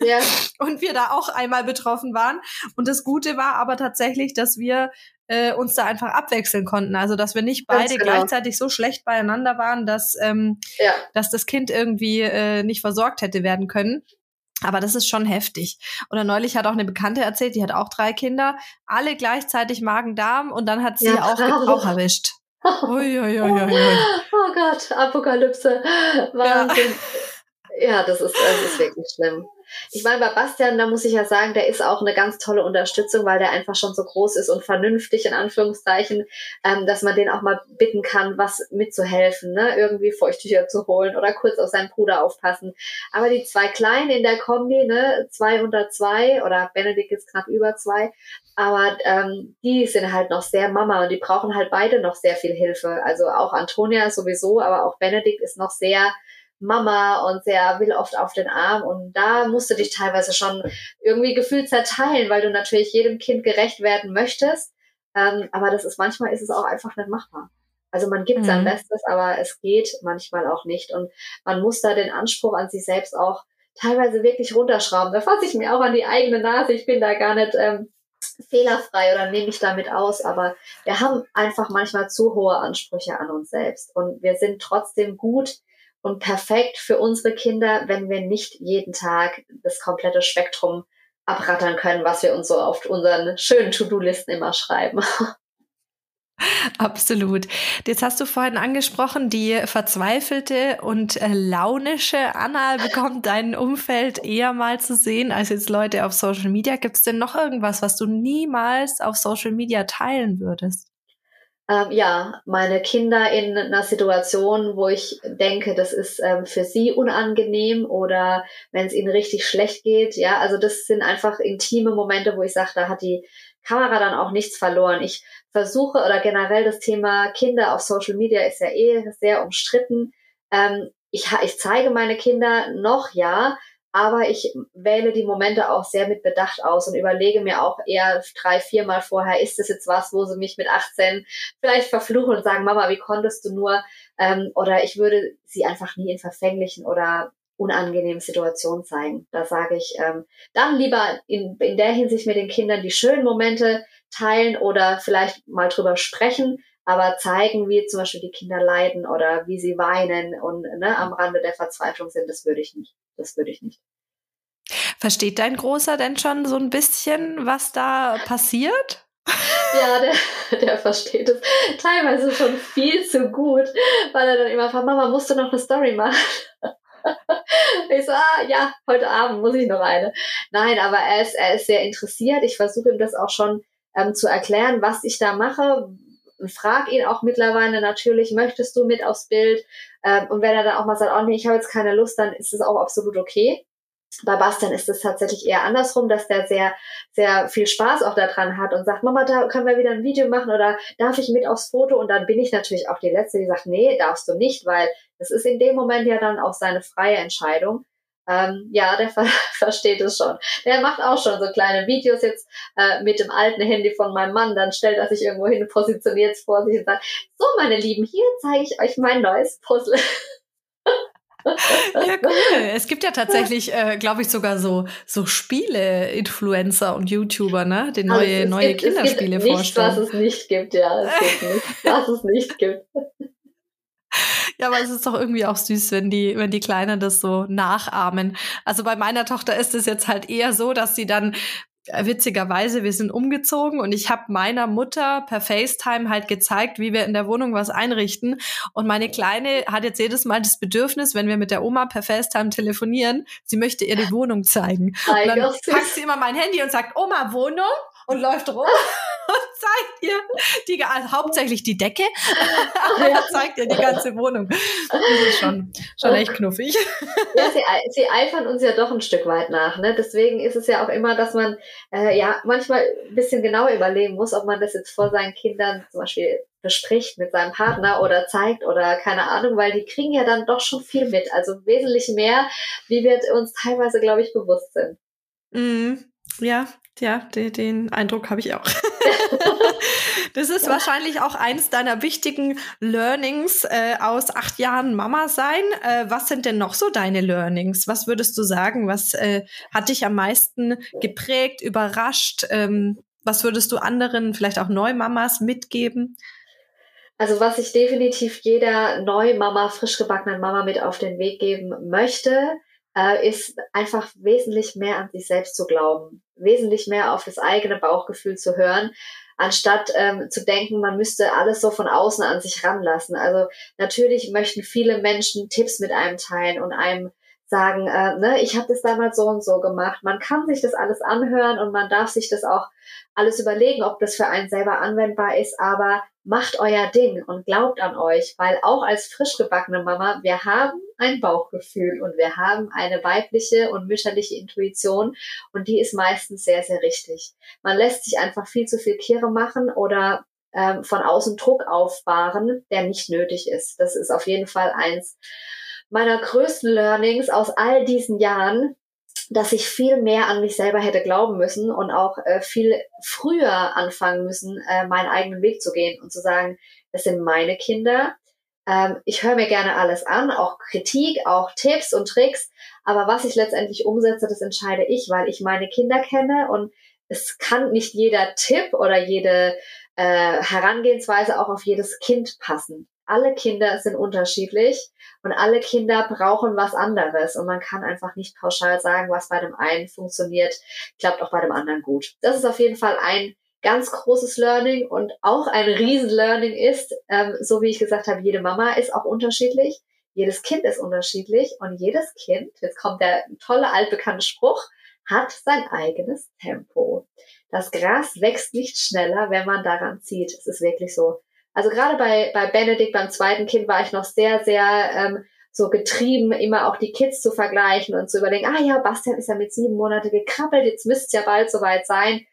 ja. und wir da auch einmal betroffen waren. Und das Gute war aber tatsächlich, dass wir äh, uns da einfach abwechseln konnten. Also dass wir nicht beide genau. gleichzeitig so schlecht beieinander waren, dass, ähm, ja. dass das Kind irgendwie äh, nicht versorgt hätte werden können. Aber das ist schon heftig. Oder neulich hat auch eine Bekannte erzählt, die hat auch drei Kinder, alle gleichzeitig Magen-Darm und dann hat sie ja, auch, auch erwischt. Ui, ui, ui, oh Gott, Apokalypse. Wahnsinn. Ja. ja, das ist, das ist wirklich schlimm. Ich meine, bei Bastian, da muss ich ja sagen, der ist auch eine ganz tolle Unterstützung, weil der einfach schon so groß ist und vernünftig in Anführungszeichen, ähm, dass man den auch mal bitten kann, was mitzuhelfen, ne? irgendwie Feuchttücher zu holen oder kurz auf seinen Bruder aufpassen. Aber die zwei Kleinen in der Kombi, ne, zwei unter zwei oder Benedikt ist knapp über zwei, aber ähm, die sind halt noch sehr Mama und die brauchen halt beide noch sehr viel Hilfe. Also auch Antonia sowieso, aber auch Benedikt ist noch sehr Mama und sehr will oft auf den Arm und da musst du dich teilweise schon irgendwie gefühlt zerteilen, weil du natürlich jedem Kind gerecht werden möchtest. Ähm, aber das ist manchmal ist es auch einfach nicht machbar. Also man gibt mhm. sein Bestes, aber es geht manchmal auch nicht und man muss da den Anspruch an sich selbst auch teilweise wirklich runterschrauben. Da fasse ich mir auch an die eigene Nase. Ich bin da gar nicht ähm, fehlerfrei oder nehme ich damit aus, aber wir haben einfach manchmal zu hohe Ansprüche an uns selbst und wir sind trotzdem gut und perfekt für unsere Kinder, wenn wir nicht jeden Tag das komplette Spektrum abrattern können, was wir uns so auf unseren schönen To-Do-Listen immer schreiben. Absolut. Jetzt hast du vorhin angesprochen, die verzweifelte und äh, launische Anna bekommt dein Umfeld eher mal zu sehen als jetzt Leute auf Social Media. Gibt es denn noch irgendwas, was du niemals auf Social Media teilen würdest? Ähm, ja, meine Kinder in einer Situation, wo ich denke, das ist ähm, für sie unangenehm oder wenn es ihnen richtig schlecht geht. Ja, also das sind einfach intime Momente, wo ich sage, da hat die Kamera dann auch nichts verloren. Ich versuche oder generell das Thema Kinder auf Social Media ist ja eh sehr umstritten. Ähm, ich, ich zeige meine Kinder noch, ja, aber ich wähle die Momente auch sehr mit Bedacht aus und überlege mir auch eher drei, viermal vorher, ist das jetzt was, wo sie mich mit 18 vielleicht verfluchen und sagen, Mama, wie konntest du nur? Ähm, oder ich würde sie einfach nie in verfänglichen oder unangenehmen Situationen zeigen. Da sage ich, ähm, dann lieber in, in der Hinsicht mit den Kindern die schönen Momente teilen oder vielleicht mal drüber sprechen, aber zeigen, wie zum Beispiel die Kinder leiden oder wie sie weinen und ne, am Rande der Verzweiflung sind, das würde ich nicht. Das würde ich nicht. Versteht dein Großer denn schon so ein bisschen, was da passiert? Ja, der, der versteht es teilweise schon viel zu gut, weil er dann immer fragt, Mama, musst du noch eine Story machen? Ich so, ah, ja, heute Abend muss ich noch eine. Nein, aber er ist, er ist sehr interessiert. Ich versuche ihm das auch schon ähm, zu erklären, was ich da mache, und frag ihn auch mittlerweile natürlich, möchtest du mit aufs Bild? Ähm, und wenn er dann auch mal sagt, oh nee, ich habe jetzt keine Lust, dann ist es auch absolut okay. Bei Bastian ist es tatsächlich eher andersrum, dass der sehr, sehr viel Spaß auch daran hat und sagt, Mama, da können wir wieder ein Video machen oder darf ich mit aufs Foto? Und dann bin ich natürlich auch die Letzte, die sagt, nee, darfst du nicht, weil das ist in dem Moment ja dann auch seine freie Entscheidung. Ähm, ja, der ver versteht es schon. Der macht auch schon so kleine Videos jetzt äh, mit dem alten Handy von meinem Mann. Dann stellt er sich irgendwo hin, positioniert es vor sich und sagt, so meine Lieben, hier zeige ich euch mein neues Puzzle. ja, cool. Es gibt ja tatsächlich, äh, glaube ich, sogar so, so Spiele-Influencer und YouTuber, ne? Die neue, also neue gibt, Kinderspiele es gibt vorstellen. Nicht, was es nicht gibt, ja. Es gibt nicht, was es nicht gibt. Ja, aber es ist doch irgendwie auch süß, wenn die, wenn die Kleinen das so nachahmen. Also bei meiner Tochter ist es jetzt halt eher so, dass sie dann äh, witzigerweise, wir sind umgezogen und ich habe meiner Mutter per FaceTime halt gezeigt, wie wir in der Wohnung was einrichten. Und meine Kleine hat jetzt jedes Mal das Bedürfnis, wenn wir mit der Oma per FaceTime telefonieren, sie möchte ihr die Wohnung zeigen. Und dann packt sie immer mein Handy und sagt, Oma, Wohnung? Und läuft rum zeigt ihr die, also hauptsächlich die Decke, aber er zeigt ihr die ganze Wohnung. Das ist schon, schon echt knuffig. Ja, sie, sie eifern uns ja doch ein Stück weit nach. Ne? Deswegen ist es ja auch immer, dass man äh, ja manchmal ein bisschen genauer überlegen muss, ob man das jetzt vor seinen Kindern zum Beispiel bespricht mit seinem Partner oder zeigt oder keine Ahnung, weil die kriegen ja dann doch schon viel mit. Also wesentlich mehr, wie wir uns teilweise, glaube ich, bewusst sind. Mm, ja, ja, den, den Eindruck habe ich auch. das ist wahrscheinlich auch eins deiner wichtigen Learnings äh, aus acht Jahren Mama sein. Äh, was sind denn noch so deine Learnings? Was würdest du sagen? Was äh, hat dich am meisten geprägt, überrascht? Ähm, was würdest du anderen, vielleicht auch Neumamas mitgeben? Also was ich definitiv jeder Neumama, frisch gebackenen Mama mit auf den Weg geben möchte, äh, ist einfach wesentlich mehr an sich selbst zu glauben, wesentlich mehr auf das eigene Bauchgefühl zu hören, anstatt ähm, zu denken, man müsste alles so von außen an sich ranlassen. Also natürlich möchten viele Menschen Tipps mit einem teilen und einem sagen, äh, ne, ich habe das damals so und so gemacht. Man kann sich das alles anhören und man darf sich das auch alles überlegen, ob das für einen selber anwendbar ist, aber macht euer Ding und glaubt an euch, weil auch als frisch gebackene Mama, wir haben ein Bauchgefühl und wir haben eine weibliche und mütterliche Intuition und die ist meistens sehr, sehr richtig. Man lässt sich einfach viel zu viel Kehre machen oder ähm, von außen Druck aufbahren, der nicht nötig ist. Das ist auf jeden Fall eins meiner größten Learnings aus all diesen Jahren, dass ich viel mehr an mich selber hätte glauben müssen und auch äh, viel früher anfangen müssen, äh, meinen eigenen Weg zu gehen und zu sagen, das sind meine Kinder. Ähm, ich höre mir gerne alles an, auch Kritik, auch Tipps und Tricks. Aber was ich letztendlich umsetze, das entscheide ich, weil ich meine Kinder kenne und es kann nicht jeder Tipp oder jede äh, Herangehensweise auch auf jedes Kind passen alle Kinder sind unterschiedlich und alle Kinder brauchen was anderes und man kann einfach nicht pauschal sagen, was bei dem einen funktioniert, klappt auch bei dem anderen gut. Das ist auf jeden Fall ein ganz großes Learning und auch ein Riesen-Learning ist, ähm, so wie ich gesagt habe, jede Mama ist auch unterschiedlich, jedes Kind ist unterschiedlich und jedes Kind, jetzt kommt der tolle altbekannte Spruch, hat sein eigenes Tempo. Das Gras wächst nicht schneller, wenn man daran zieht. Es ist wirklich so. Also gerade bei, bei Benedikt, beim zweiten Kind, war ich noch sehr, sehr ähm, so getrieben, immer auch die Kids zu vergleichen und zu überlegen, ah ja, Bastian ist ja mit sieben Monate gekrabbelt, jetzt müsste es ja bald soweit sein.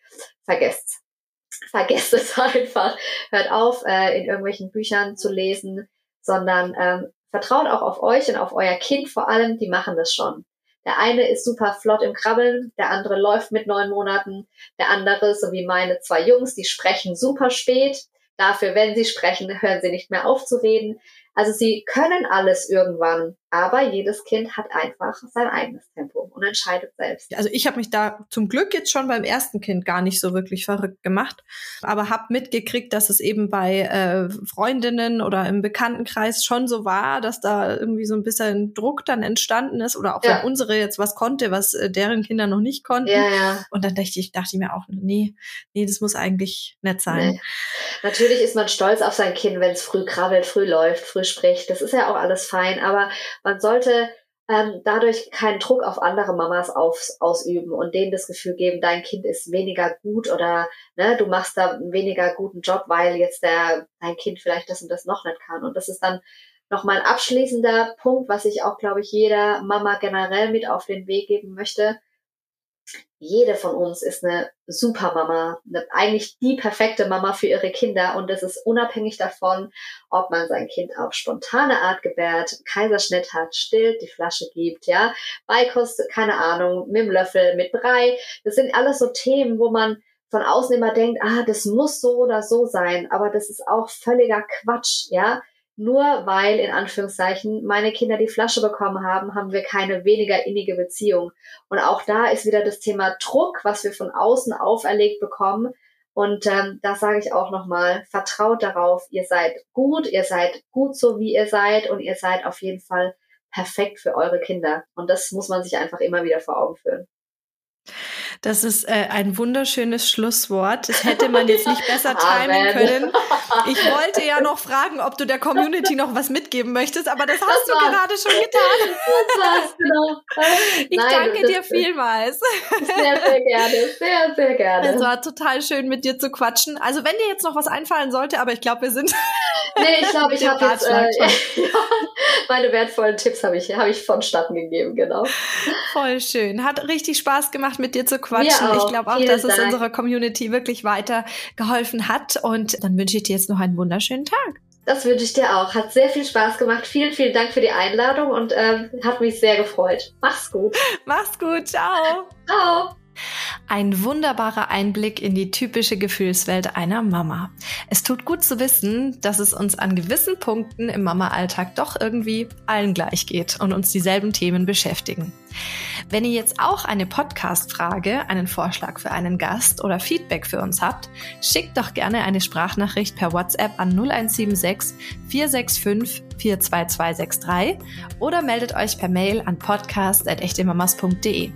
Vergesst. Vergesst es einfach. Hört auf, äh, in irgendwelchen Büchern zu lesen, sondern ähm, vertraut auch auf euch und auf euer Kind vor allem, die machen das schon. Der eine ist super flott im Krabbeln, der andere läuft mit neun Monaten, der andere, so wie meine zwei Jungs, die sprechen super spät. Dafür, wenn sie sprechen, hören sie nicht mehr auf zu reden. Also sie können alles irgendwann, aber jedes Kind hat einfach sein eigenes Tempo und entscheidet selbst. Also ich habe mich da zum Glück jetzt schon beim ersten Kind gar nicht so wirklich verrückt gemacht, aber habe mitgekriegt, dass es eben bei äh, Freundinnen oder im Bekanntenkreis schon so war, dass da irgendwie so ein bisschen Druck dann entstanden ist oder auch ja. wenn unsere jetzt was konnte, was äh, deren Kinder noch nicht konnten. Ja, ja. Und dann dachte ich, dachte ich mir auch, nee, nee, das muss eigentlich nett sein. Nee. Natürlich ist man stolz auf sein Kind, wenn es früh krabbelt, früh läuft, früh spricht. Das ist ja auch alles fein, aber man sollte ähm, dadurch keinen Druck auf andere Mamas auf, ausüben und denen das Gefühl geben, dein Kind ist weniger gut oder ne, du machst da einen weniger guten Job, weil jetzt der, dein Kind vielleicht das und das noch nicht kann. Und das ist dann nochmal ein abschließender Punkt, was ich auch, glaube ich, jeder Mama generell mit auf den Weg geben möchte jede von uns ist eine super Mama, eine, eigentlich die perfekte Mama für ihre Kinder. Und das ist unabhängig davon, ob man sein Kind auf spontane Art gebärt, Kaiserschnitt hat, stillt, die Flasche gibt, ja, Beikost, keine Ahnung, mit dem Löffel, mit Brei. Das sind alles so Themen, wo man von außen immer denkt, ah, das muss so oder so sein, aber das ist auch völliger Quatsch, ja nur weil in Anführungszeichen meine Kinder die Flasche bekommen haben, haben wir keine weniger innige Beziehung. Und auch da ist wieder das Thema Druck, was wir von außen auferlegt bekommen. Und ähm, da sage ich auch nochmal, vertraut darauf, ihr seid gut, ihr seid gut so, wie ihr seid und ihr seid auf jeden Fall perfekt für eure Kinder. Und das muss man sich einfach immer wieder vor Augen führen. Das ist äh, ein wunderschönes Schlusswort. Das hätte man jetzt nicht besser timen können. Ich wollte ja noch fragen, ob du der Community noch was mitgeben möchtest, aber das hast das du gerade schon getan. Das war's, genau. Ich Nein, danke dir vielmals. Sehr, sehr gerne. Sehr, sehr gerne. Es war total schön, mit dir zu quatschen. Also wenn dir jetzt noch was einfallen sollte, aber ich glaube, wir sind. Nee, ich glaube, ich habe jetzt äh, ja, meine wertvollen Tipps habe ich, hab ich vonstatten gegeben, genau. Voll schön. Hat richtig Spaß gemacht, mit dir zu quatschen. Ich glaube auch, Vielen dass Dank. es unserer Community wirklich weitergeholfen hat. Und dann wünsche ich dir jetzt noch einen wunderschönen Tag. Das wünsche ich dir auch. Hat sehr viel Spaß gemacht. Vielen, vielen Dank für die Einladung und ähm, hat mich sehr gefreut. Mach's gut. Mach's gut. Ciao. Ciao. Ein wunderbarer Einblick in die typische Gefühlswelt einer Mama. Es tut gut zu wissen, dass es uns an gewissen Punkten im Mama-Alltag doch irgendwie allen gleich geht und uns dieselben Themen beschäftigen. Wenn ihr jetzt auch eine Podcast-Frage, einen Vorschlag für einen Gast oder Feedback für uns habt, schickt doch gerne eine Sprachnachricht per WhatsApp an 0176 465 42263 oder meldet euch per Mail an podcast.echtemamas.de.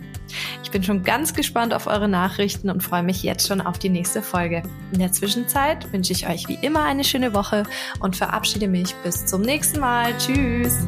Ich bin schon ganz gespannt auf eure Nachrichten und freue mich jetzt schon auf die nächste Folge. In der Zwischenzeit wünsche ich euch wie immer eine schöne Woche und verabschiede mich bis zum nächsten Mal. Tschüss!